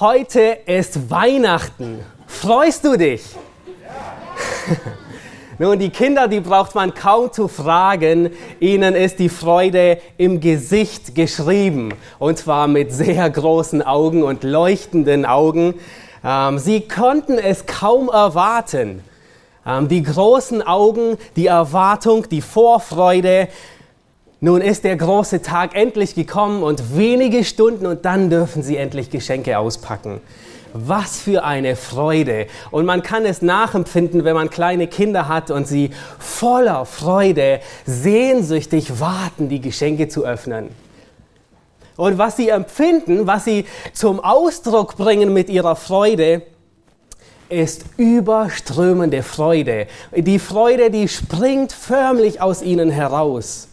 Heute ist Weihnachten. Freust du dich? Nun, die Kinder, die braucht man kaum zu fragen. Ihnen ist die Freude im Gesicht geschrieben. Und zwar mit sehr großen Augen und leuchtenden Augen. Ähm, sie konnten es kaum erwarten. Ähm, die großen Augen, die Erwartung, die Vorfreude, nun ist der große Tag endlich gekommen und wenige Stunden und dann dürfen Sie endlich Geschenke auspacken. Was für eine Freude. Und man kann es nachempfinden, wenn man kleine Kinder hat und sie voller Freude sehnsüchtig warten, die Geschenke zu öffnen. Und was sie empfinden, was sie zum Ausdruck bringen mit ihrer Freude, ist überströmende Freude. Die Freude, die springt förmlich aus ihnen heraus.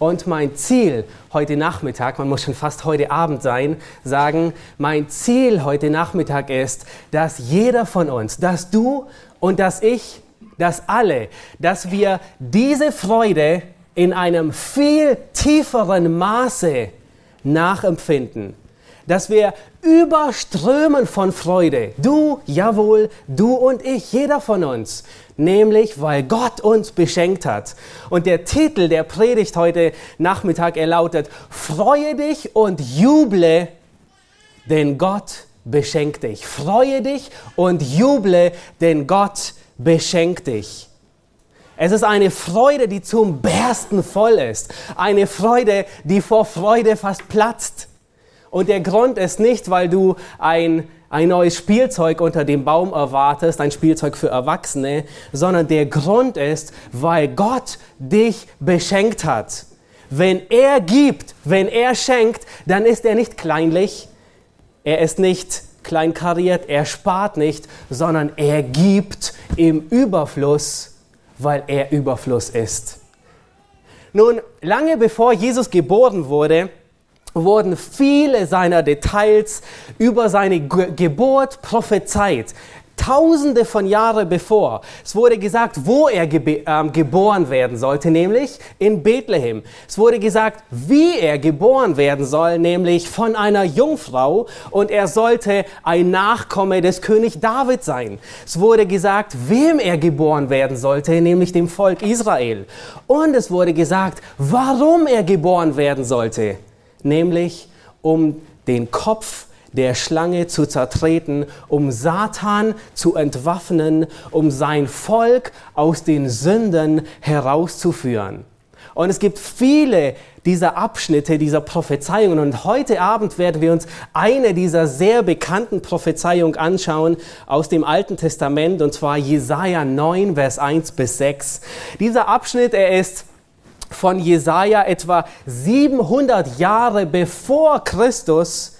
Und mein Ziel heute Nachmittag, man muss schon fast heute Abend sein, sagen, mein Ziel heute Nachmittag ist, dass jeder von uns, dass du und dass ich, dass alle, dass wir diese Freude in einem viel tieferen Maße nachempfinden. Dass wir überströmen von Freude. Du, jawohl, du und ich, jeder von uns nämlich weil Gott uns beschenkt hat. Und der Titel der Predigt heute Nachmittag er lautet, Freue dich und juble, denn Gott beschenkt dich. Freue dich und juble, denn Gott beschenkt dich. Es ist eine Freude, die zum Bersten voll ist. Eine Freude, die vor Freude fast platzt. Und der Grund ist nicht, weil du ein ein neues Spielzeug unter dem Baum erwartest, ein Spielzeug für Erwachsene, sondern der Grund ist, weil Gott dich beschenkt hat. Wenn er gibt, wenn er schenkt, dann ist er nicht kleinlich, er ist nicht kleinkariert, er spart nicht, sondern er gibt im Überfluss, weil er Überfluss ist. Nun, lange bevor Jesus geboren wurde, wurden viele seiner Details über seine Geburt prophezeit. Tausende von Jahren bevor. Es wurde gesagt, wo er geb ähm, geboren werden sollte, nämlich in Bethlehem. Es wurde gesagt, wie er geboren werden soll, nämlich von einer Jungfrau und er sollte ein Nachkomme des König David sein. Es wurde gesagt, wem er geboren werden sollte, nämlich dem Volk Israel. Und es wurde gesagt, warum er geboren werden sollte, nämlich um den Kopf der Schlange zu zertreten, um Satan zu entwaffnen, um sein Volk aus den Sünden herauszuführen. Und es gibt viele dieser Abschnitte, dieser Prophezeiungen. Und heute Abend werden wir uns eine dieser sehr bekannten Prophezeiungen anschauen aus dem Alten Testament, und zwar Jesaja 9, Vers 1 bis 6. Dieser Abschnitt, er ist von Jesaja etwa 700 Jahre bevor Christus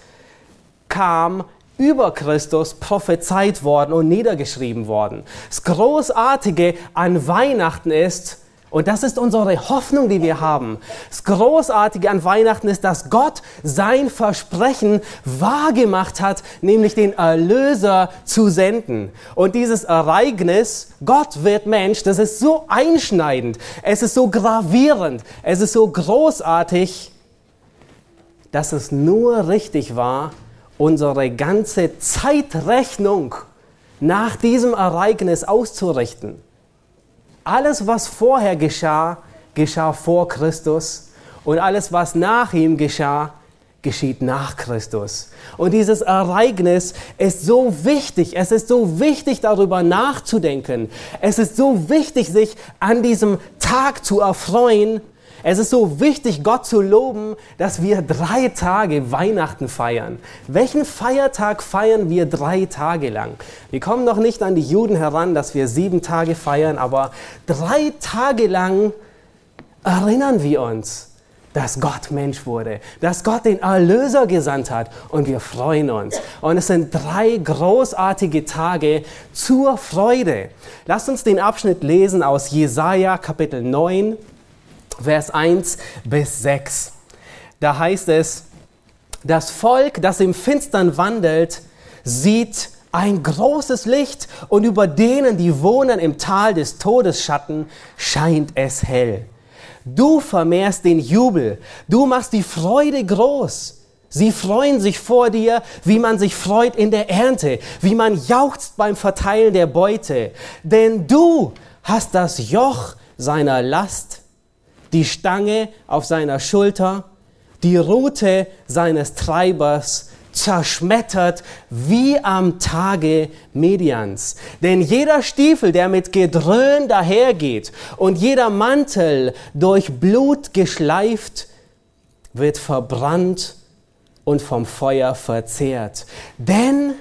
kam, über Christus prophezeit worden und niedergeschrieben worden. Das Großartige an Weihnachten ist, und das ist unsere Hoffnung, die wir haben. Das Großartige an Weihnachten ist, dass Gott sein Versprechen wahrgemacht hat, nämlich den Erlöser zu senden. Und dieses Ereignis, Gott wird Mensch, das ist so einschneidend, es ist so gravierend, es ist so großartig, dass es nur richtig war, unsere ganze Zeitrechnung nach diesem Ereignis auszurichten. Alles, was vorher geschah, geschah vor Christus und alles, was nach ihm geschah, geschieht nach Christus. Und dieses Ereignis ist so wichtig. Es ist so wichtig, darüber nachzudenken. Es ist so wichtig, sich an diesem Tag zu erfreuen, es ist so wichtig, Gott zu loben, dass wir drei Tage Weihnachten feiern. Welchen Feiertag feiern wir drei Tage lang? Wir kommen noch nicht an die Juden heran, dass wir sieben Tage feiern, aber drei Tage lang erinnern wir uns, dass Gott Mensch wurde, dass Gott den Erlöser gesandt hat und wir freuen uns. Und es sind drei großartige Tage zur Freude. Lasst uns den Abschnitt lesen aus Jesaja Kapitel 9, Vers 1 bis 6. Da heißt es, das Volk, das im Finstern wandelt, sieht ein großes Licht und über denen, die wohnen im Tal des Todesschatten, scheint es hell. Du vermehrst den Jubel, du machst die Freude groß. Sie freuen sich vor dir, wie man sich freut in der Ernte, wie man jauchzt beim Verteilen der Beute. Denn du hast das Joch seiner Last, die Stange auf seiner Schulter, die Rute seines Treibers zerschmettert wie am Tage Medians. Denn jeder Stiefel, der mit Gedröhn dahergeht und jeder Mantel durch Blut geschleift, wird verbrannt und vom Feuer verzehrt. Denn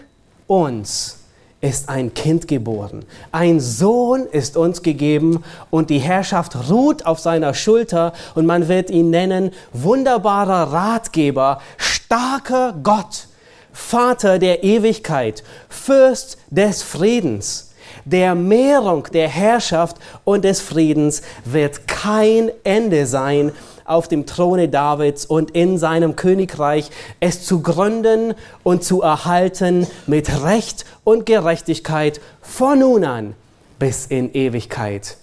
uns ist ein Kind geboren, ein Sohn ist uns gegeben und die Herrschaft ruht auf seiner Schulter und man wird ihn nennen wunderbarer Ratgeber, starker Gott, Vater der Ewigkeit, Fürst des Friedens. Der Mehrung der Herrschaft und des Friedens wird kein Ende sein auf dem Throne Davids und in seinem Königreich, es zu gründen und zu erhalten mit Recht und Gerechtigkeit von nun an bis in Ewigkeit.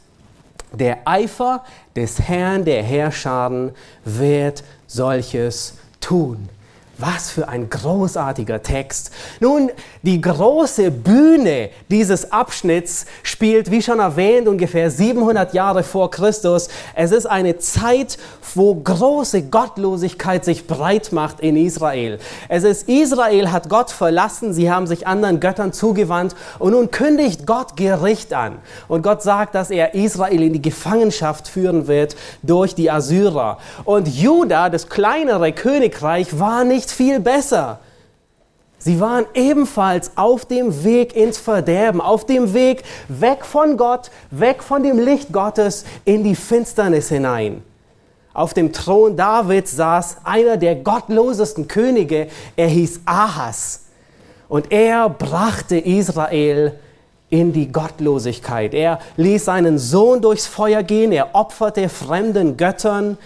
Der Eifer des Herrn der Herrscharen wird solches tun. Was für ein großartiger Text. Nun, die große Bühne dieses Abschnitts spielt, wie schon erwähnt, ungefähr 700 Jahre vor Christus. Es ist eine Zeit, wo große Gottlosigkeit sich breit macht in Israel. Es ist Israel hat Gott verlassen, sie haben sich anderen Göttern zugewandt und nun kündigt Gott Gericht an. Und Gott sagt, dass er Israel in die Gefangenschaft führen wird durch die Assyrer. Und Juda, das kleinere Königreich, war nicht nicht viel besser. Sie waren ebenfalls auf dem Weg ins Verderben, auf dem Weg weg von Gott, weg von dem Licht Gottes in die Finsternis hinein. Auf dem Thron Davids saß einer der gottlosesten Könige, er hieß Ahas. Und er brachte Israel in die Gottlosigkeit. Er ließ seinen Sohn durchs Feuer gehen, er opferte fremden Göttern,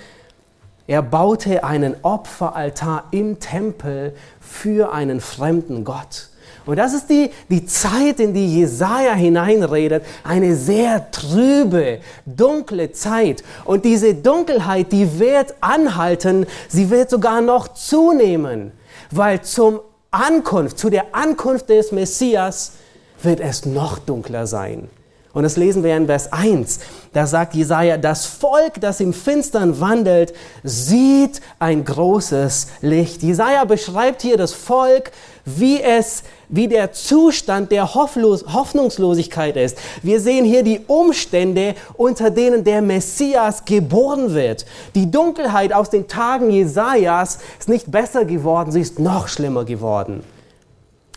er baute einen Opferaltar im Tempel für einen fremden Gott. Und das ist die, die Zeit, in die Jesaja hineinredet, eine sehr trübe, dunkle Zeit. Und diese Dunkelheit, die wird anhalten, sie wird sogar noch zunehmen, weil zum Ankunft, zu der Ankunft des Messias wird es noch dunkler sein. Und das lesen wir in Vers 1. Da sagt Jesaja, das Volk, das im Finstern wandelt, sieht ein großes Licht. Jesaja beschreibt hier das Volk, wie es, wie der Zustand der Hofflos Hoffnungslosigkeit ist. Wir sehen hier die Umstände, unter denen der Messias geboren wird. Die Dunkelheit aus den Tagen Jesajas ist nicht besser geworden, sie ist noch schlimmer geworden.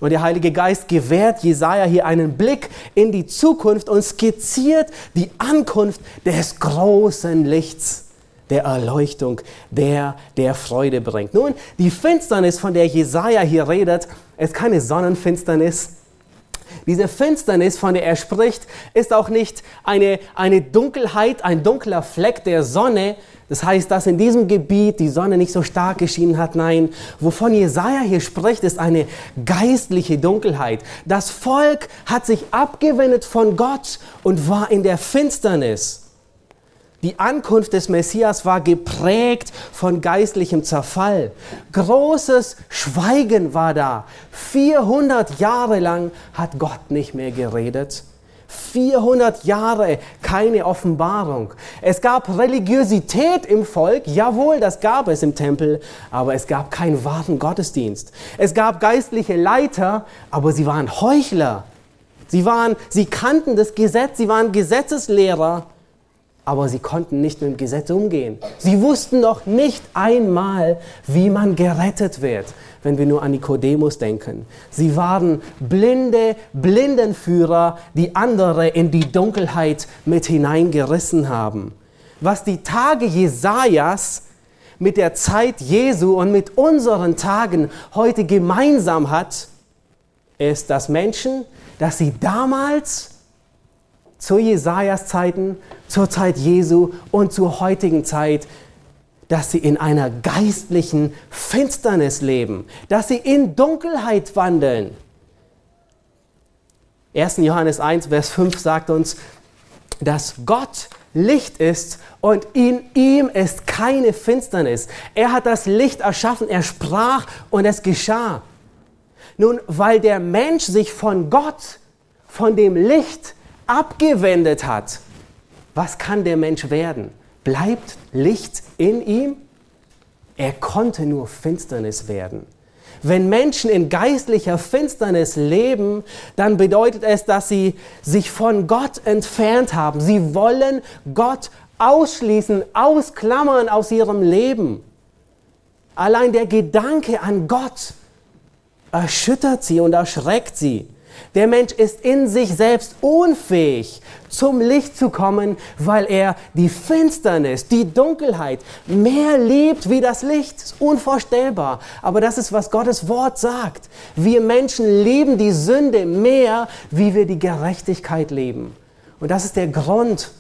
Und der Heilige Geist gewährt Jesaja hier einen Blick in die Zukunft und skizziert die Ankunft des großen Lichts, der Erleuchtung, der der Freude bringt. Nun, die Finsternis, von der Jesaja hier redet, ist keine Sonnenfinsternis. Diese Finsternis, von der er spricht, ist auch nicht eine, eine Dunkelheit, ein dunkler Fleck der Sonne, das heißt, dass in diesem Gebiet die Sonne nicht so stark geschienen hat. Nein, wovon Jesaja hier spricht, ist eine geistliche Dunkelheit. Das Volk hat sich abgewendet von Gott und war in der Finsternis. Die Ankunft des Messias war geprägt von geistlichem Zerfall. Großes Schweigen war da. 400 Jahre lang hat Gott nicht mehr geredet. 400 Jahre keine Offenbarung. Es gab Religiosität im Volk, jawohl, das gab es im Tempel, aber es gab keinen wahren Gottesdienst. Es gab geistliche Leiter, aber sie waren Heuchler. Sie waren, sie kannten das Gesetz, sie waren Gesetzeslehrer, aber sie konnten nicht mit dem Gesetz umgehen. Sie wussten noch nicht einmal, wie man gerettet wird, wenn wir nur an Nikodemus denken. Sie waren blinde Blindenführer, die andere in die Dunkelheit mit hineingerissen haben. Was die Tage Jesajas mit der Zeit Jesu und mit unseren Tagen heute gemeinsam hat, ist, dass Menschen, dass sie damals zu Jesajas Zeiten, zur Zeit Jesu und zur heutigen Zeit, dass sie in einer geistlichen Finsternis leben, dass sie in Dunkelheit wandeln. 1. Johannes 1, Vers 5 sagt uns, dass Gott Licht ist und in ihm ist keine Finsternis. Er hat das Licht erschaffen, er sprach und es geschah. Nun, weil der Mensch sich von Gott, von dem Licht abgewendet hat, was kann der Mensch werden? Bleibt Licht in ihm? Er konnte nur Finsternis werden. Wenn Menschen in geistlicher Finsternis leben, dann bedeutet es, dass sie sich von Gott entfernt haben. Sie wollen Gott ausschließen, ausklammern aus ihrem Leben. Allein der Gedanke an Gott erschüttert sie und erschreckt sie. Der Mensch ist in sich selbst unfähig, zum Licht zu kommen, weil er die Finsternis, die Dunkelheit mehr liebt wie das Licht. Das ist unvorstellbar. Aber das ist, was Gottes Wort sagt. Wir Menschen lieben die Sünde mehr, wie wir die Gerechtigkeit leben. Und das ist der Grund,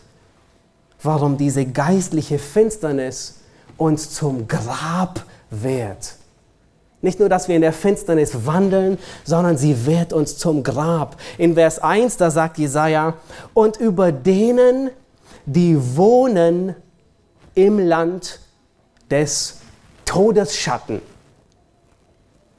warum diese geistliche Finsternis uns zum Grab wird. Nicht nur, dass wir in der Finsternis wandeln, sondern sie wird uns zum Grab. In Vers 1, da sagt Jesaja, und über denen, die wohnen im Land des Todesschatten.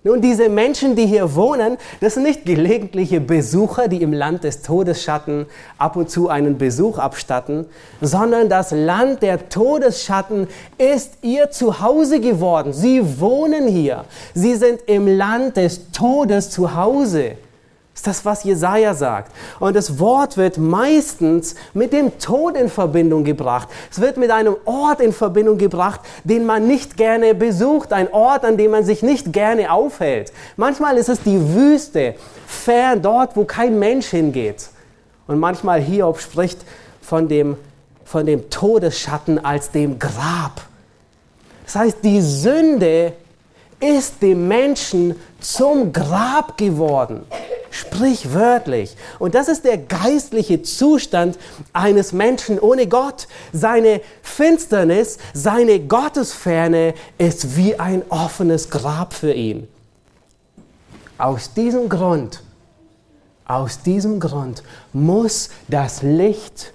Nun, diese Menschen, die hier wohnen, das sind nicht gelegentliche Besucher, die im Land des Todesschatten ab und zu einen Besuch abstatten, sondern das Land der Todesschatten ist ihr Zuhause geworden. Sie wohnen hier. Sie sind im Land des Todes zu Hause ist das, was Jesaja sagt. Und das Wort wird meistens mit dem Tod in Verbindung gebracht. Es wird mit einem Ort in Verbindung gebracht, den man nicht gerne besucht, ein Ort, an dem man sich nicht gerne aufhält. Manchmal ist es die Wüste, fern dort, wo kein Mensch hingeht. Und manchmal Hiob spricht von dem, von dem Todesschatten als dem Grab. Das heißt, die Sünde ist dem Menschen zum Grab geworden sprichwörtlich. Und das ist der geistliche Zustand eines Menschen ohne Gott. Seine Finsternis, seine Gottesferne ist wie ein offenes Grab für ihn. Aus diesem Grund, aus diesem Grund muss das Licht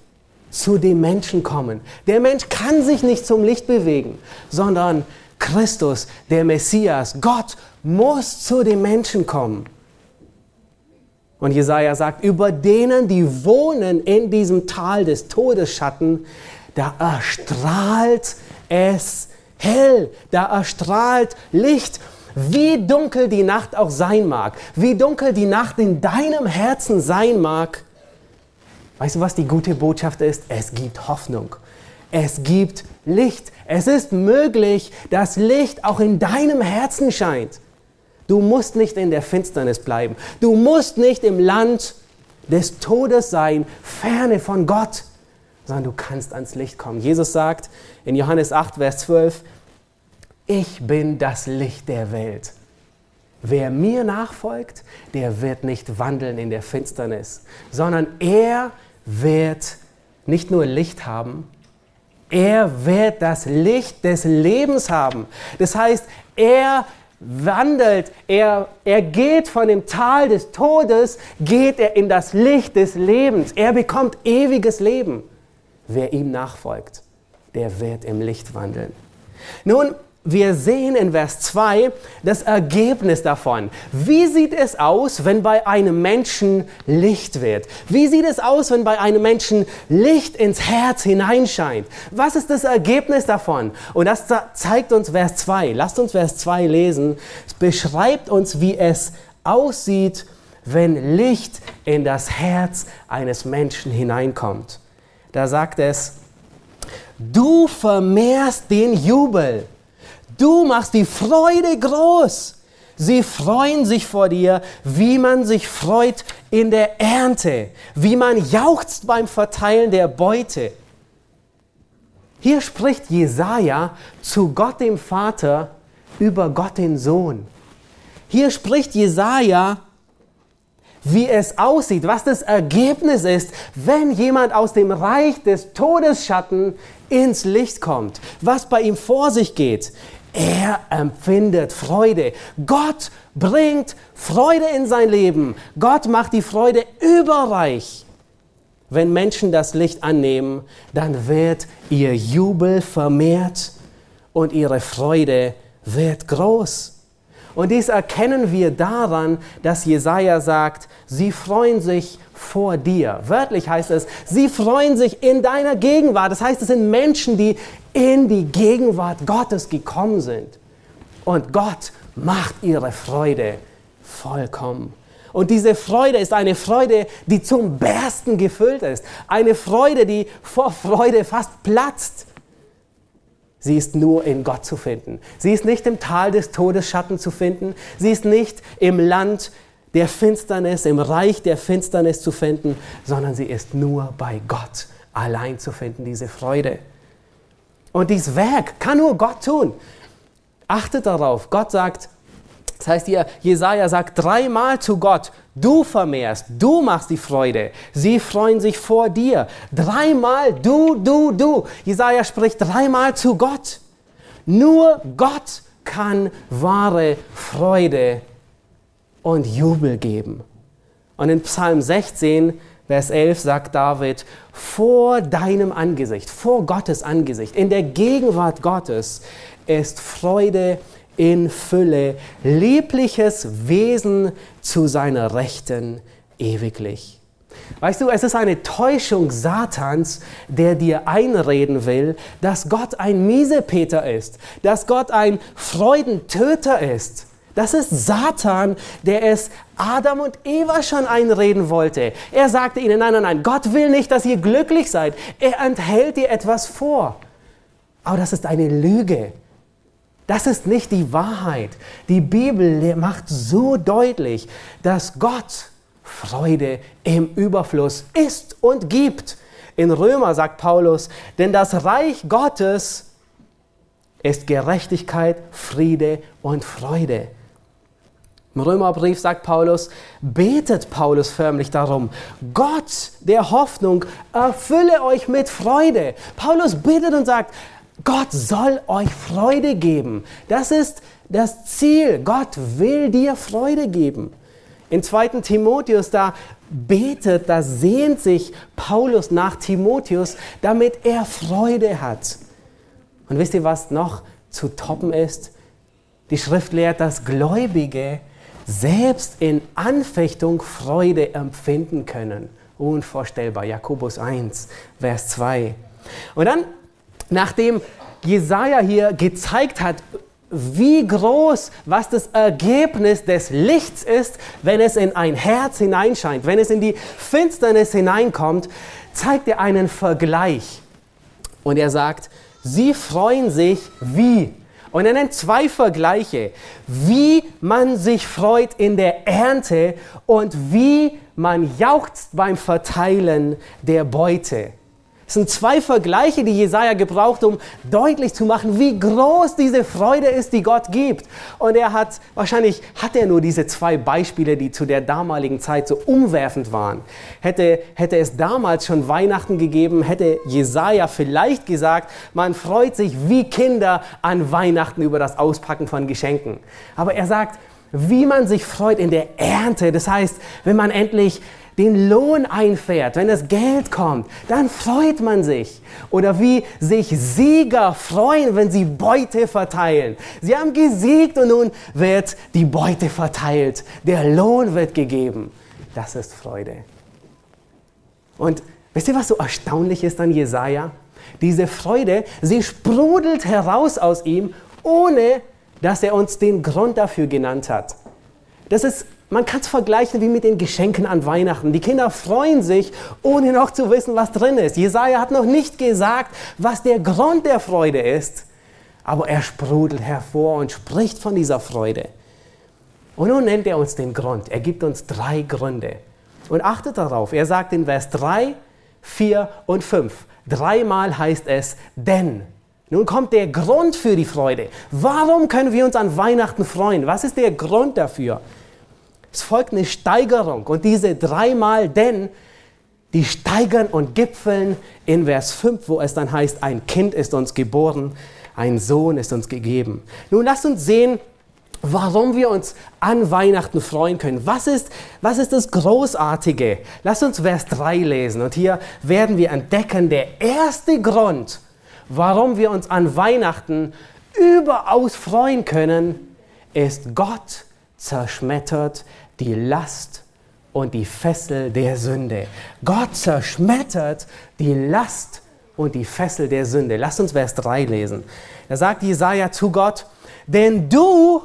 zu dem Menschen kommen. Der Mensch kann sich nicht zum Licht bewegen, sondern Christus, der Messias, Gott muss zu dem Menschen kommen. Und Jesaja sagt, über denen, die wohnen in diesem Tal des Todesschatten, da erstrahlt es hell, da erstrahlt Licht. Wie dunkel die Nacht auch sein mag, wie dunkel die Nacht in deinem Herzen sein mag. Weißt du, was die gute Botschaft ist? Es gibt Hoffnung. Es gibt Licht. Es ist möglich, dass Licht auch in deinem Herzen scheint. Du musst nicht in der Finsternis bleiben. Du musst nicht im Land des Todes sein, ferne von Gott, sondern du kannst ans Licht kommen. Jesus sagt in Johannes 8, Vers 12, ich bin das Licht der Welt. Wer mir nachfolgt, der wird nicht wandeln in der Finsternis, sondern er wird nicht nur Licht haben, er wird das Licht des Lebens haben. Das heißt, er wandelt, er, er geht von dem Tal des Todes, geht er in das Licht des Lebens. Er bekommt ewiges Leben. Wer ihm nachfolgt, der wird im Licht wandeln. Nun, wir sehen in Vers 2 das Ergebnis davon. Wie sieht es aus, wenn bei einem Menschen Licht wird? Wie sieht es aus, wenn bei einem Menschen Licht ins Herz hineinscheint? Was ist das Ergebnis davon? Und das zeigt uns Vers 2. Lasst uns Vers 2 lesen. Es beschreibt uns, wie es aussieht, wenn Licht in das Herz eines Menschen hineinkommt. Da sagt es, du vermehrst den Jubel Du machst die Freude groß. Sie freuen sich vor dir, wie man sich freut in der Ernte, wie man jauchzt beim Verteilen der Beute. Hier spricht Jesaja zu Gott dem Vater über Gott den Sohn. Hier spricht Jesaja, wie es aussieht, was das Ergebnis ist, wenn jemand aus dem Reich des Todesschatten ins Licht kommt, was bei ihm vor sich geht. Er empfindet Freude. Gott bringt Freude in sein Leben. Gott macht die Freude überreich. wenn Menschen das Licht annehmen, dann wird ihr Jubel vermehrt und ihre Freude wird groß. Und dies erkennen wir daran, dass Jesaja sagt, sie freuen sich vor dir. Wörtlich heißt es, sie freuen sich in deiner Gegenwart. Das heißt, es sind Menschen, die in die Gegenwart Gottes gekommen sind. Und Gott macht ihre Freude vollkommen. Und diese Freude ist eine Freude, die zum Bersten gefüllt ist. Eine Freude, die vor Freude fast platzt. Sie ist nur in Gott zu finden. Sie ist nicht im Tal des Todesschatten zu finden. Sie ist nicht im Land der Finsternis, im Reich der Finsternis zu finden, sondern sie ist nur bei Gott allein zu finden, diese Freude. Und dieses Werk kann nur Gott tun. Achtet darauf, Gott sagt, das heißt hier, Jesaja sagt dreimal zu Gott, du vermehrst, du machst die Freude. Sie freuen sich vor dir. Dreimal du, du, du. Jesaja spricht dreimal zu Gott. Nur Gott kann wahre Freude und Jubel geben. Und in Psalm 16, Vers 11 sagt David, vor deinem Angesicht, vor Gottes Angesicht, in der Gegenwart Gottes ist Freude in Fülle, liebliches Wesen zu seiner Rechten ewiglich. Weißt du, es ist eine Täuschung Satans, der dir einreden will, dass Gott ein Miesepeter ist, dass Gott ein Freudentöter ist. Das ist Satan, der es Adam und Eva schon einreden wollte. Er sagte ihnen, nein, nein, nein, Gott will nicht, dass ihr glücklich seid. Er enthält dir etwas vor. Aber das ist eine Lüge. Das ist nicht die Wahrheit. Die Bibel macht so deutlich, dass Gott Freude im Überfluss ist und gibt. In Römer sagt Paulus, denn das Reich Gottes ist Gerechtigkeit, Friede und Freude. Im Römerbrief sagt Paulus, betet Paulus förmlich darum, Gott der Hoffnung erfülle euch mit Freude. Paulus betet und sagt, Gott soll euch Freude geben. Das ist das Ziel. Gott will dir Freude geben. In 2. Timotheus, da betet, da sehnt sich Paulus nach Timotheus, damit er Freude hat. Und wisst ihr, was noch zu toppen ist? Die Schrift lehrt, dass Gläubige selbst in Anfechtung Freude empfinden können. Unvorstellbar. Jakobus 1, Vers 2. Und dann nachdem Jesaja hier gezeigt hat, wie groß, was das Ergebnis des Lichts ist, wenn es in ein Herz hineinscheint, wenn es in die Finsternis hineinkommt, zeigt er einen Vergleich. Und er sagt, sie freuen sich wie. Und er nennt zwei Vergleiche, wie man sich freut in der Ernte und wie man jauchzt beim Verteilen der Beute. Es sind zwei Vergleiche, die Jesaja gebraucht, um deutlich zu machen, wie groß diese Freude ist, die Gott gibt. Und er hat, wahrscheinlich hat er nur diese zwei Beispiele, die zu der damaligen Zeit so umwerfend waren. Hätte, hätte es damals schon Weihnachten gegeben, hätte Jesaja vielleicht gesagt, man freut sich wie Kinder an Weihnachten über das Auspacken von Geschenken. Aber er sagt, wie man sich freut in der Ernte. Das heißt, wenn man endlich den Lohn einfährt, wenn das Geld kommt, dann freut man sich. Oder wie sich Sieger freuen, wenn sie Beute verteilen. Sie haben gesiegt und nun wird die Beute verteilt. Der Lohn wird gegeben. Das ist Freude. Und wisst ihr, was so erstaunlich ist an Jesaja? Diese Freude, sie sprudelt heraus aus ihm, ohne dass er uns den Grund dafür genannt hat. Das ist man kann es vergleichen wie mit den Geschenken an Weihnachten. Die Kinder freuen sich, ohne noch zu wissen, was drin ist. Jesaja hat noch nicht gesagt, was der Grund der Freude ist, aber er sprudelt hervor und spricht von dieser Freude. Und nun nennt er uns den Grund. Er gibt uns drei Gründe. Und achtet darauf, er sagt in Vers 3, 4 und 5. Dreimal heißt es denn. Nun kommt der Grund für die Freude. Warum können wir uns an Weihnachten freuen? Was ist der Grund dafür? Es folgt eine Steigerung und diese dreimal denn, die steigern und gipfeln in Vers 5, wo es dann heißt, ein Kind ist uns geboren, ein Sohn ist uns gegeben. Nun lasst uns sehen, warum wir uns an Weihnachten freuen können. Was ist, was ist das Großartige? Lass uns Vers 3 lesen und hier werden wir entdecken, der erste Grund, warum wir uns an Weihnachten überaus freuen können, ist Gott zerschmettert die Last und die Fessel der Sünde. Gott zerschmettert die Last und die Fessel der Sünde. Lass uns Vers 3 lesen. Da sagt Jesaja zu Gott, denn du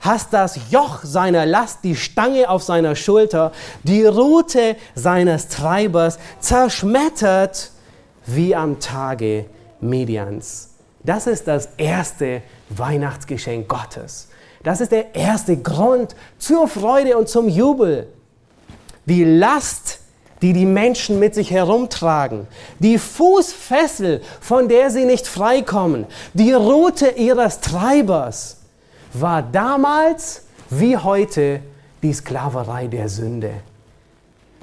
hast das Joch seiner Last, die Stange auf seiner Schulter, die Rute seines Treibers zerschmettert wie am Tage Medians. Das ist das erste Weihnachtsgeschenk Gottes. Das ist der erste Grund zur Freude und zum Jubel. Die Last, die die Menschen mit sich herumtragen, die Fußfessel, von der sie nicht freikommen, die Rute ihres Treibers, war damals wie heute die Sklaverei der Sünde.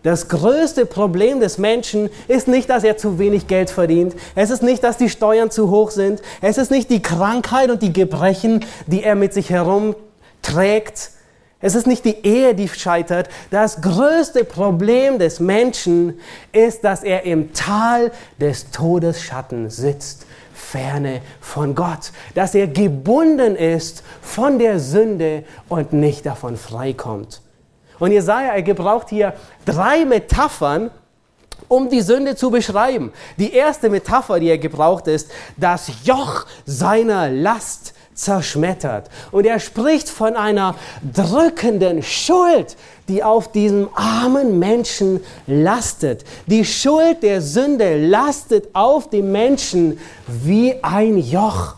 Das größte Problem des Menschen ist nicht, dass er zu wenig Geld verdient. Es ist nicht, dass die Steuern zu hoch sind. Es ist nicht die Krankheit und die Gebrechen, die er mit sich herumträgt. Es ist nicht die Ehe, die scheitert. Das größte Problem des Menschen ist, dass er im Tal des Todesschatten sitzt ferne von Gott, dass er gebunden ist von der Sünde und nicht davon freikommt. Und Jesaja, er gebraucht hier drei Metaphern, um die Sünde zu beschreiben. Die erste Metapher, die er gebraucht, ist das Joch seiner Last zerschmettert. Und er spricht von einer drückenden Schuld, die auf diesem armen Menschen lastet. Die Schuld der Sünde lastet auf dem Menschen wie ein Joch.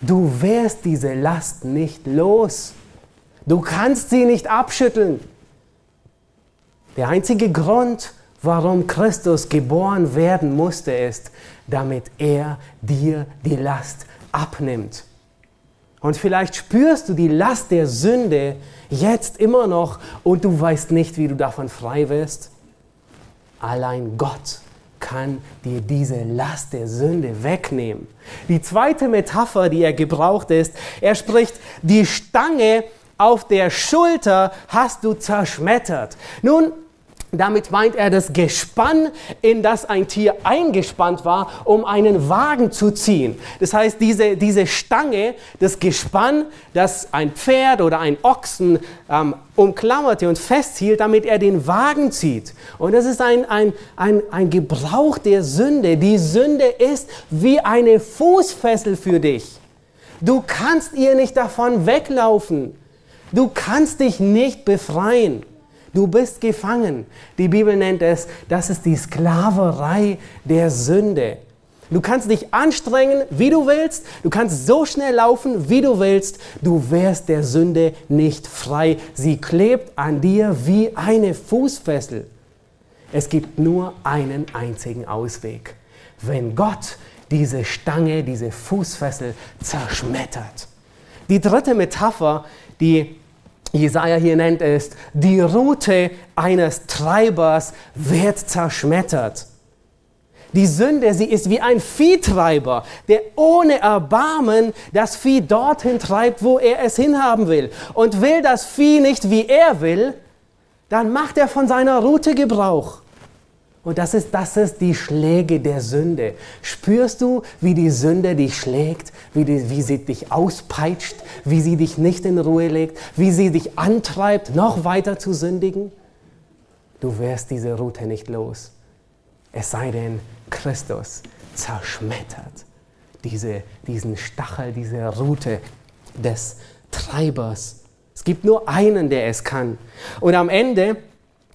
Du wirst diese Last nicht los. Du kannst sie nicht abschütteln. Der einzige Grund, warum Christus geboren werden musste, ist, damit er dir die Last abnimmt. Und vielleicht spürst du die Last der Sünde jetzt immer noch und du weißt nicht, wie du davon frei wirst. Allein Gott kann dir diese Last der Sünde wegnehmen. Die zweite Metapher, die er gebraucht ist, er spricht, die Stange auf der Schulter hast du zerschmettert. Nun, damit meint er das Gespann, in das ein Tier eingespannt war, um einen Wagen zu ziehen. Das heißt, diese, diese Stange, das Gespann, das ein Pferd oder ein Ochsen ähm, umklammerte und festhielt, damit er den Wagen zieht. Und das ist ein, ein, ein, ein Gebrauch der Sünde. Die Sünde ist wie eine Fußfessel für dich. Du kannst ihr nicht davon weglaufen. Du kannst dich nicht befreien. Du bist gefangen. Die Bibel nennt es, das ist die Sklaverei der Sünde. Du kannst dich anstrengen, wie du willst. Du kannst so schnell laufen, wie du willst. Du wirst der Sünde nicht frei. Sie klebt an dir wie eine Fußfessel. Es gibt nur einen einzigen Ausweg. Wenn Gott diese Stange, diese Fußfessel zerschmettert. Die dritte Metapher, die Jesaja hier nennt es, die Rute eines Treibers wird zerschmettert. Die Sünde, sie ist wie ein Viehtreiber, der ohne Erbarmen das Vieh dorthin treibt, wo er es hinhaben will. Und will das Vieh nicht, wie er will, dann macht er von seiner Rute Gebrauch. Und das ist, das ist die Schläge der Sünde. Spürst du, wie die Sünde dich schlägt, wie, die, wie sie dich auspeitscht, wie sie dich nicht in Ruhe legt, wie sie dich antreibt, noch weiter zu sündigen? Du wirst diese Route nicht los. Es sei denn, Christus zerschmettert diese, diesen Stachel, diese Route des Treibers. Es gibt nur einen, der es kann. Und am Ende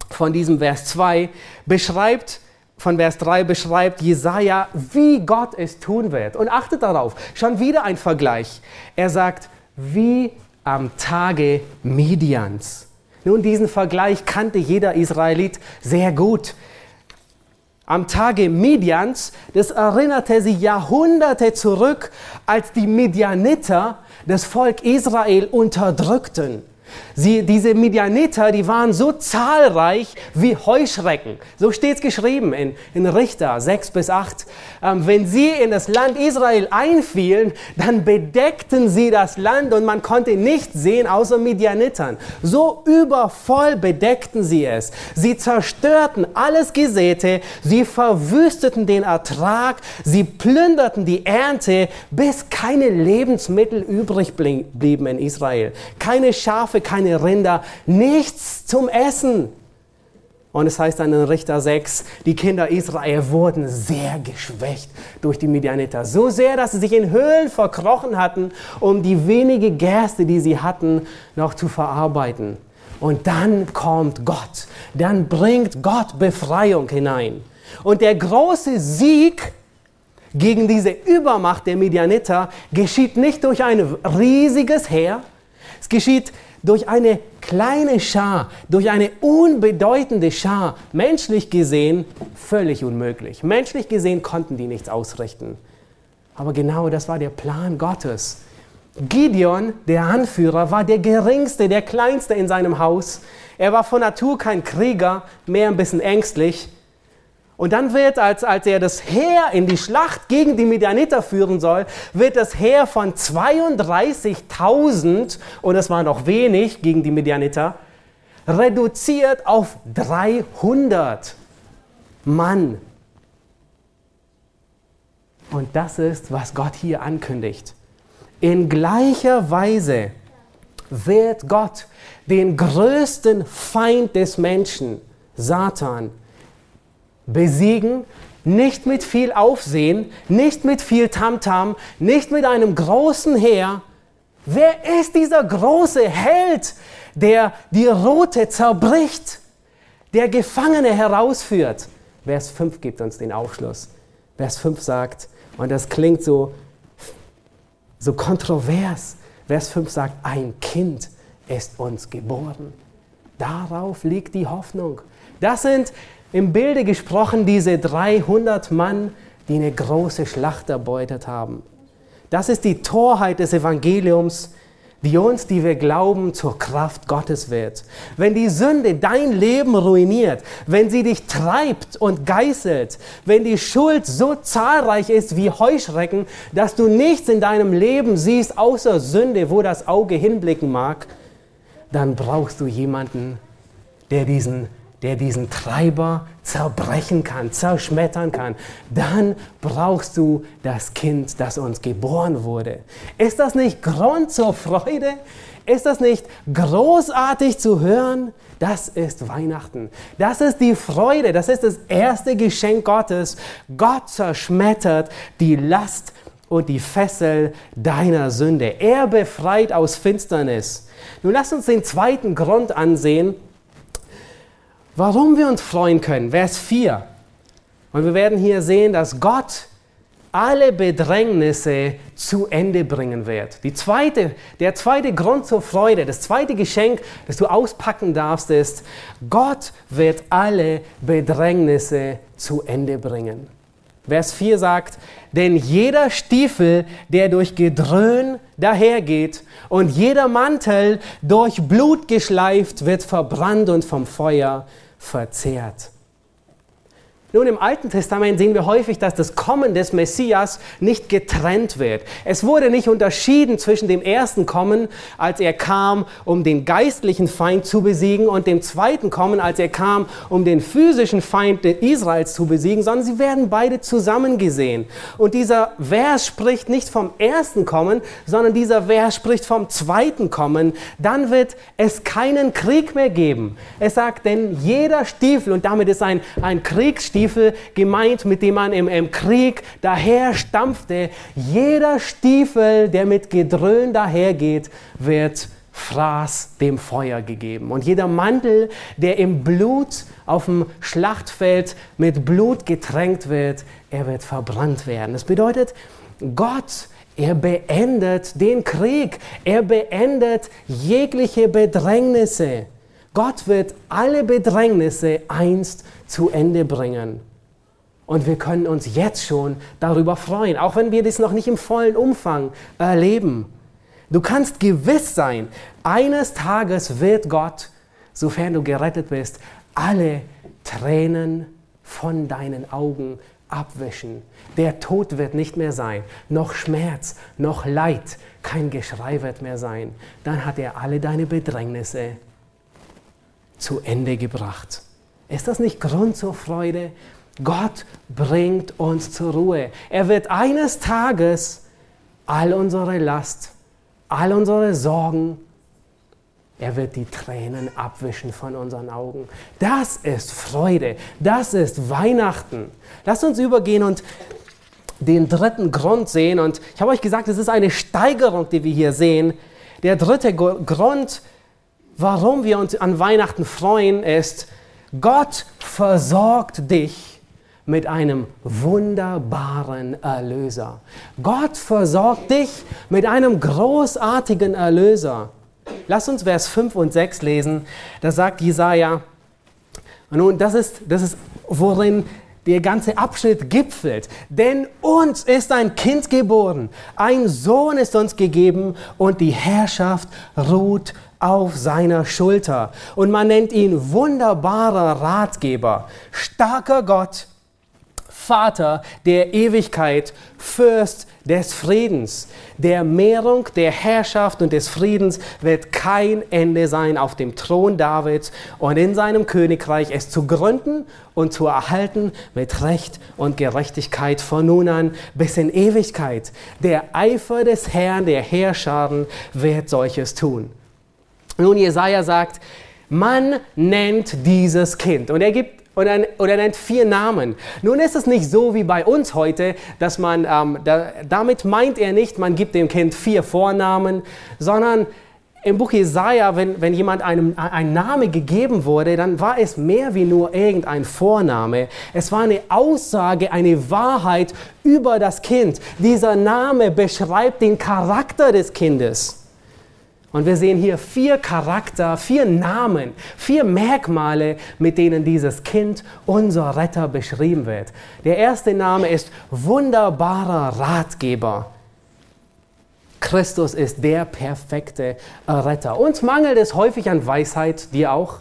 von diesem Vers 2 beschreibt, von Vers 3 beschreibt Jesaja, wie Gott es tun wird. Und achtet darauf, schon wieder ein Vergleich. Er sagt, wie am Tage Midians. Nun, diesen Vergleich kannte jeder Israelit sehr gut. Am Tage Midians, das erinnerte sie Jahrhunderte zurück, als die Midianiter das Volk Israel unterdrückten. Sie, diese Midianiter, die waren so zahlreich wie Heuschrecken. So steht es geschrieben in, in Richter 6 bis 8. Ähm, wenn sie in das Land Israel einfielen, dann bedeckten sie das Land und man konnte nicht sehen außer Midianitern. So übervoll bedeckten sie es. Sie zerstörten alles Gesäte, sie verwüsteten den Ertrag, sie plünderten die Ernte, bis keine Lebensmittel übrig blieben in Israel. Keine Schafe, keine Rinder, nichts zum Essen. Und es heißt dann in Richter 6, die Kinder Israel wurden sehr geschwächt durch die Midianiter. So sehr, dass sie sich in Höhlen verkrochen hatten, um die wenige Gerste, die sie hatten, noch zu verarbeiten. Und dann kommt Gott. Dann bringt Gott Befreiung hinein. Und der große Sieg gegen diese Übermacht der Midianiter geschieht nicht durch ein riesiges Heer. Es geschieht durch eine kleine Schar, durch eine unbedeutende Schar, menschlich gesehen völlig unmöglich. Menschlich gesehen konnten die nichts ausrichten. Aber genau das war der Plan Gottes. Gideon, der Anführer, war der geringste, der kleinste in seinem Haus. Er war von Natur kein Krieger, mehr ein bisschen ängstlich. Und dann wird, als, als er das Heer in die Schlacht gegen die Midianiter führen soll, wird das Heer von 32.000, und das war noch wenig gegen die Midianiter, reduziert auf 300 Mann. Und das ist, was Gott hier ankündigt. In gleicher Weise wird Gott den größten Feind des Menschen, Satan, besiegen, nicht mit viel Aufsehen, nicht mit viel Tamtam, -Tam, nicht mit einem großen Heer. Wer ist dieser große Held, der die Rote zerbricht, der Gefangene herausführt? Vers 5 gibt uns den Aufschluss. Vers 5 sagt, und das klingt so, so kontrovers, Vers 5 sagt, ein Kind ist uns geboren. Darauf liegt die Hoffnung. Das sind im Bilde gesprochen diese 300 Mann, die eine große Schlacht erbeutet haben. Das ist die Torheit des Evangeliums, die uns, die wir glauben, zur Kraft Gottes wird. Wenn die Sünde dein Leben ruiniert, wenn sie dich treibt und geißelt, wenn die Schuld so zahlreich ist wie Heuschrecken, dass du nichts in deinem Leben siehst außer Sünde, wo das Auge hinblicken mag, dann brauchst du jemanden, der diesen der diesen Treiber zerbrechen kann, zerschmettern kann, dann brauchst du das Kind, das uns geboren wurde. Ist das nicht Grund zur Freude? Ist das nicht großartig zu hören? Das ist Weihnachten. Das ist die Freude. Das ist das erste Geschenk Gottes. Gott zerschmettert die Last und die Fessel deiner Sünde. Er befreit aus Finsternis. Nun lass uns den zweiten Grund ansehen, Warum wir uns freuen können, Vers 4. Und wir werden hier sehen, dass Gott alle Bedrängnisse zu Ende bringen wird. Die zweite, der zweite Grund zur Freude, das zweite Geschenk, das du auspacken darfst, ist, Gott wird alle Bedrängnisse zu Ende bringen. Vers 4 sagt, denn jeder Stiefel, der durch Gedröhn dahergeht und jeder Mantel durch Blut geschleift, wird verbrannt und vom Feuer verzehrt. Nun, im Alten Testament sehen wir häufig, dass das Kommen des Messias nicht getrennt wird. Es wurde nicht unterschieden zwischen dem ersten Kommen, als er kam, um den geistlichen Feind zu besiegen, und dem zweiten Kommen, als er kam, um den physischen Feind Israels zu besiegen, sondern sie werden beide zusammen gesehen. Und dieser Vers spricht nicht vom ersten Kommen, sondern dieser Vers spricht vom zweiten Kommen. Dann wird es keinen Krieg mehr geben. Es sagt, denn jeder Stiefel, und damit ist ein, ein Kriegsstiefel, Stiefel gemeint, mit dem man im, im Krieg daher stampfte. Jeder Stiefel, der mit Gedröhn dahergeht, wird Fraß dem Feuer gegeben. Und jeder Mantel, der im Blut auf dem Schlachtfeld mit Blut getränkt wird, er wird verbrannt werden. Das bedeutet, Gott, er beendet den Krieg, er beendet jegliche Bedrängnisse. Gott wird alle Bedrängnisse einst zu Ende bringen. Und wir können uns jetzt schon darüber freuen, auch wenn wir das noch nicht im vollen Umfang erleben. Du kannst gewiss sein, eines Tages wird Gott, sofern du gerettet bist, alle Tränen von deinen Augen abwischen. Der Tod wird nicht mehr sein, noch Schmerz, noch Leid, kein Geschrei wird mehr sein. Dann hat er alle deine Bedrängnisse zu Ende gebracht. Ist das nicht Grund zur Freude? Gott bringt uns zur Ruhe. Er wird eines Tages all unsere Last, all unsere Sorgen, er wird die Tränen abwischen von unseren Augen. Das ist Freude. Das ist Weihnachten. Lasst uns übergehen und den dritten Grund sehen. Und ich habe euch gesagt, es ist eine Steigerung, die wir hier sehen. Der dritte Grund, warum wir uns an Weihnachten freuen, ist, Gott versorgt dich mit einem wunderbaren Erlöser. Gott versorgt dich mit einem großartigen Erlöser. Lass uns Vers 5 und 6 lesen. Da sagt Jesaja, nun, das ist, das ist, worin der ganze Abschnitt gipfelt. Denn uns ist ein Kind geboren, ein Sohn ist uns gegeben und die Herrschaft ruht auf seiner Schulter. Und man nennt ihn wunderbarer Ratgeber, starker Gott, Vater der Ewigkeit, Fürst des Friedens. Der Mehrung der Herrschaft und des Friedens wird kein Ende sein auf dem Thron Davids und in seinem Königreich es zu gründen und zu erhalten mit Recht und Gerechtigkeit von nun an bis in Ewigkeit. Der Eifer des Herrn, der Herrscharen, wird solches tun. Nun, Jesaja sagt, man nennt dieses Kind. Und er gibt und er, und er nennt vier Namen. Nun ist es nicht so wie bei uns heute, dass man, ähm, da, damit meint er nicht, man gibt dem Kind vier Vornamen, sondern im Buch Jesaja, wenn, wenn jemand einem ein Name gegeben wurde, dann war es mehr wie nur irgendein Vorname. Es war eine Aussage, eine Wahrheit über das Kind. Dieser Name beschreibt den Charakter des Kindes. Und wir sehen hier vier Charakter, vier Namen, vier Merkmale, mit denen dieses Kind, unser Retter, beschrieben wird. Der erste Name ist wunderbarer Ratgeber. Christus ist der perfekte Retter. Uns mangelt es häufig an Weisheit, dir auch.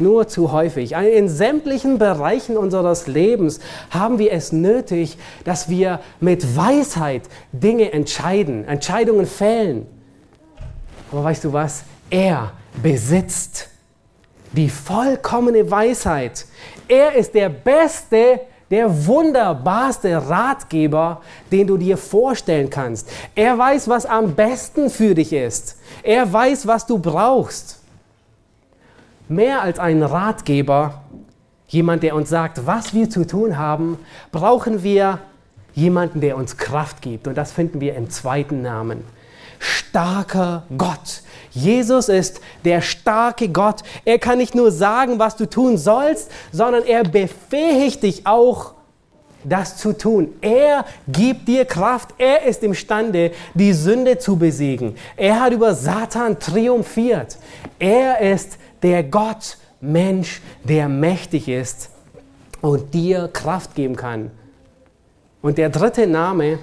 Nur zu häufig. In sämtlichen Bereichen unseres Lebens haben wir es nötig, dass wir mit Weisheit Dinge entscheiden, Entscheidungen fällen. Aber weißt du was? Er besitzt die vollkommene Weisheit. Er ist der beste, der wunderbarste Ratgeber, den du dir vorstellen kannst. Er weiß, was am besten für dich ist. Er weiß, was du brauchst. Mehr als ein Ratgeber, jemand, der uns sagt, was wir zu tun haben, brauchen wir jemanden, der uns Kraft gibt. Und das finden wir im zweiten Namen starker Gott. Jesus ist der starke Gott. Er kann nicht nur sagen, was du tun sollst, sondern er befähigt dich auch, das zu tun. Er gibt dir Kraft. Er ist imstande, die Sünde zu besiegen. Er hat über Satan triumphiert. Er ist der Gott, Mensch, der mächtig ist und dir Kraft geben kann. Und der dritte Name,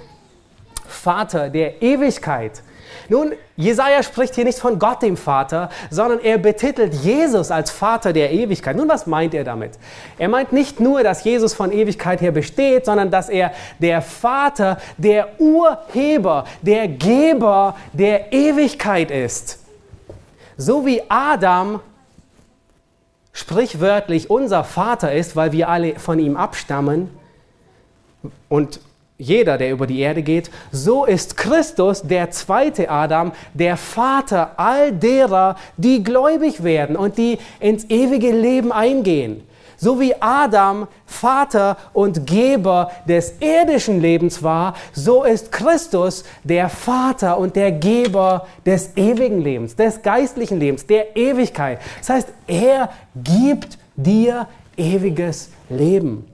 Vater der Ewigkeit. Nun, Jesaja spricht hier nicht von Gott dem Vater, sondern er betitelt Jesus als Vater der Ewigkeit. Nun, was meint er damit? Er meint nicht nur, dass Jesus von Ewigkeit her besteht, sondern dass er der Vater, der Urheber, der Geber der Ewigkeit ist. So wie Adam sprichwörtlich unser Vater ist, weil wir alle von ihm abstammen und jeder, der über die Erde geht, so ist Christus der zweite Adam, der Vater all derer, die gläubig werden und die ins ewige Leben eingehen. So wie Adam Vater und Geber des irdischen Lebens war, so ist Christus der Vater und der Geber des ewigen Lebens, des geistlichen Lebens, der Ewigkeit. Das heißt, er gibt dir ewiges Leben.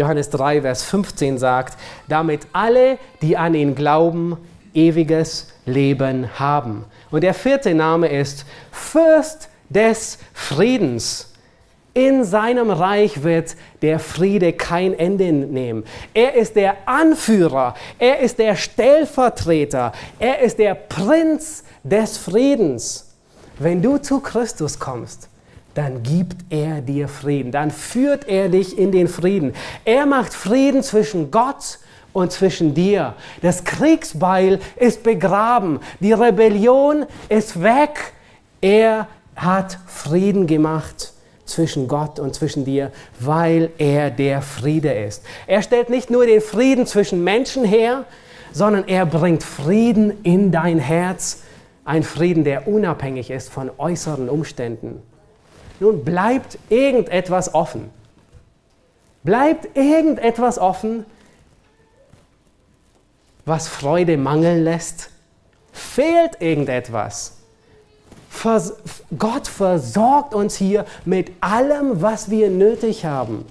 Johannes 3, Vers 15 sagt, damit alle, die an ihn glauben, ewiges Leben haben. Und der vierte Name ist Fürst des Friedens. in seinem Reich wird der Friede kein Ende nehmen. Er ist der Anführer, er ist der Stellvertreter, er ist der Prinz des Friedens. Wenn du zu Christus kommst, dann gibt er dir Frieden, dann führt er dich in den Frieden. Er macht Frieden zwischen Gott und zwischen dir. Das Kriegsbeil ist begraben, die Rebellion ist weg. Er hat Frieden gemacht zwischen Gott und zwischen dir, weil er der Friede ist. Er stellt nicht nur den Frieden zwischen Menschen her, sondern er bringt Frieden in dein Herz, ein Frieden, der unabhängig ist von äußeren Umständen. Nun bleibt irgendetwas offen. Bleibt irgendetwas offen, was Freude mangeln lässt? Fehlt irgendetwas? Vers Gott versorgt uns hier mit allem, was wir nötig haben.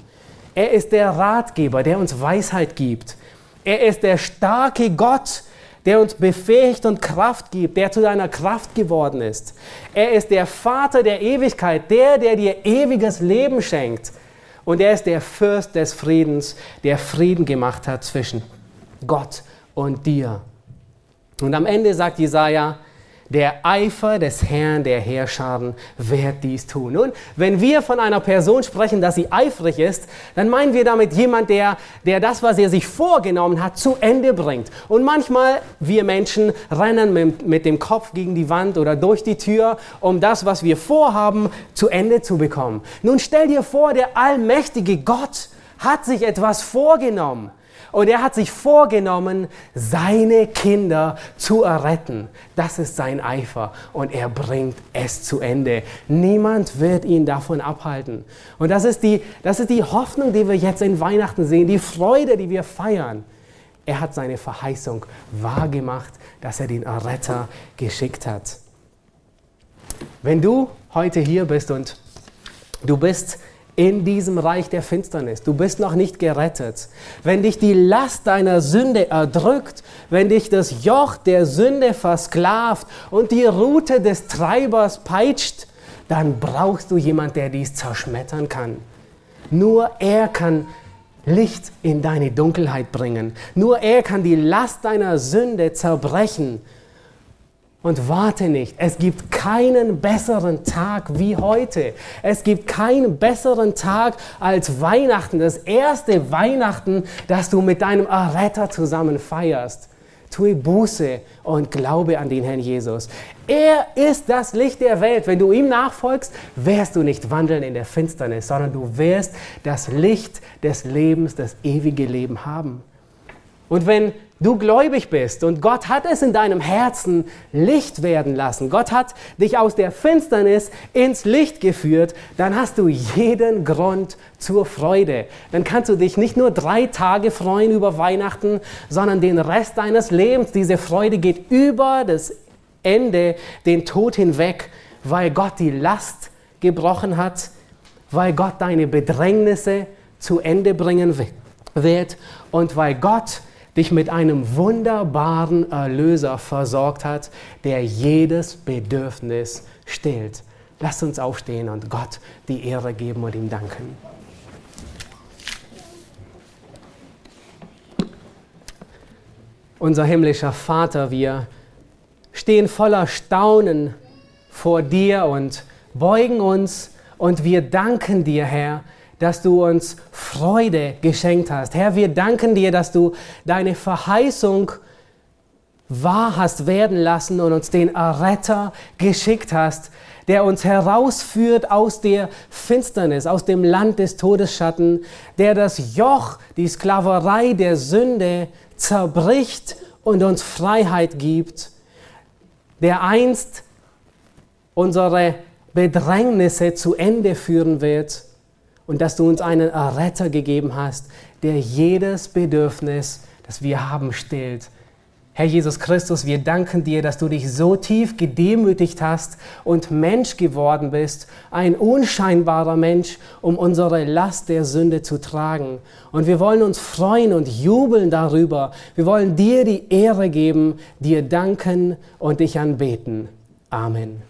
Er ist der Ratgeber, der uns Weisheit gibt. Er ist der starke Gott, der uns befähigt und Kraft gibt, der zu deiner Kraft geworden ist. Er ist der Vater der Ewigkeit, der, der dir ewiges Leben schenkt. Und er ist der Fürst des Friedens, der Frieden gemacht hat zwischen Gott und dir. Und am Ende sagt Jesaja, der Eifer des Herrn der Herrscharen wird dies tun. Nun, wenn wir von einer Person sprechen, dass sie eifrig ist, dann meinen wir damit jemand, der, der das, was er sich vorgenommen hat, zu Ende bringt. Und manchmal, wir Menschen rennen mit, mit dem Kopf gegen die Wand oder durch die Tür, um das, was wir vorhaben, zu Ende zu bekommen. Nun stell dir vor, der allmächtige Gott hat sich etwas vorgenommen. Und er hat sich vorgenommen, seine Kinder zu erretten. Das ist sein Eifer und er bringt es zu Ende. Niemand wird ihn davon abhalten. Und das ist die, das ist die Hoffnung, die wir jetzt in Weihnachten sehen, die Freude, die wir feiern. Er hat seine Verheißung wahrgemacht, dass er den Erretter geschickt hat. Wenn du heute hier bist und du bist in diesem Reich der Finsternis. Du bist noch nicht gerettet. Wenn dich die Last deiner Sünde erdrückt, wenn dich das Joch der Sünde versklavt und die Rute des Treibers peitscht, dann brauchst du jemand, der dies zerschmettern kann. Nur er kann Licht in deine Dunkelheit bringen. Nur er kann die Last deiner Sünde zerbrechen und warte nicht, es gibt keinen besseren Tag wie heute. Es gibt keinen besseren Tag als Weihnachten, das erste Weihnachten, das du mit deinem Erretter zusammen feierst. Tue Buße und glaube an den Herrn Jesus. Er ist das Licht der Welt. Wenn du ihm nachfolgst, wirst du nicht wandeln in der Finsternis, sondern du wirst das Licht des Lebens, das ewige Leben haben. Und wenn du gläubig bist und Gott hat es in deinem Herzen Licht werden lassen, Gott hat dich aus der Finsternis ins Licht geführt, dann hast du jeden Grund zur Freude. Dann kannst du dich nicht nur drei Tage freuen über Weihnachten, sondern den Rest deines Lebens. Diese Freude geht über das Ende, den Tod hinweg, weil Gott die Last gebrochen hat, weil Gott deine Bedrängnisse zu Ende bringen wird und weil Gott dich mit einem wunderbaren Erlöser versorgt hat, der jedes Bedürfnis stillt. Lasst uns aufstehen und Gott die Ehre geben und ihm danken. Unser himmlischer Vater, wir stehen voller Staunen vor dir und beugen uns und wir danken dir, Herr, dass du uns Freude geschenkt hast. Herr, wir danken dir, dass du deine Verheißung wahr hast werden lassen und uns den Erretter geschickt hast, der uns herausführt aus der Finsternis, aus dem Land des Todesschatten, der das Joch, die Sklaverei der Sünde zerbricht und uns Freiheit gibt, der einst unsere Bedrängnisse zu Ende führen wird und dass du uns einen Erretter gegeben hast, der jedes Bedürfnis, das wir haben, stillt. Herr Jesus Christus, wir danken dir, dass du dich so tief gedemütigt hast und Mensch geworden bist, ein unscheinbarer Mensch, um unsere Last der Sünde zu tragen. Und wir wollen uns freuen und jubeln darüber. Wir wollen dir die Ehre geben, dir danken und dich anbeten. Amen.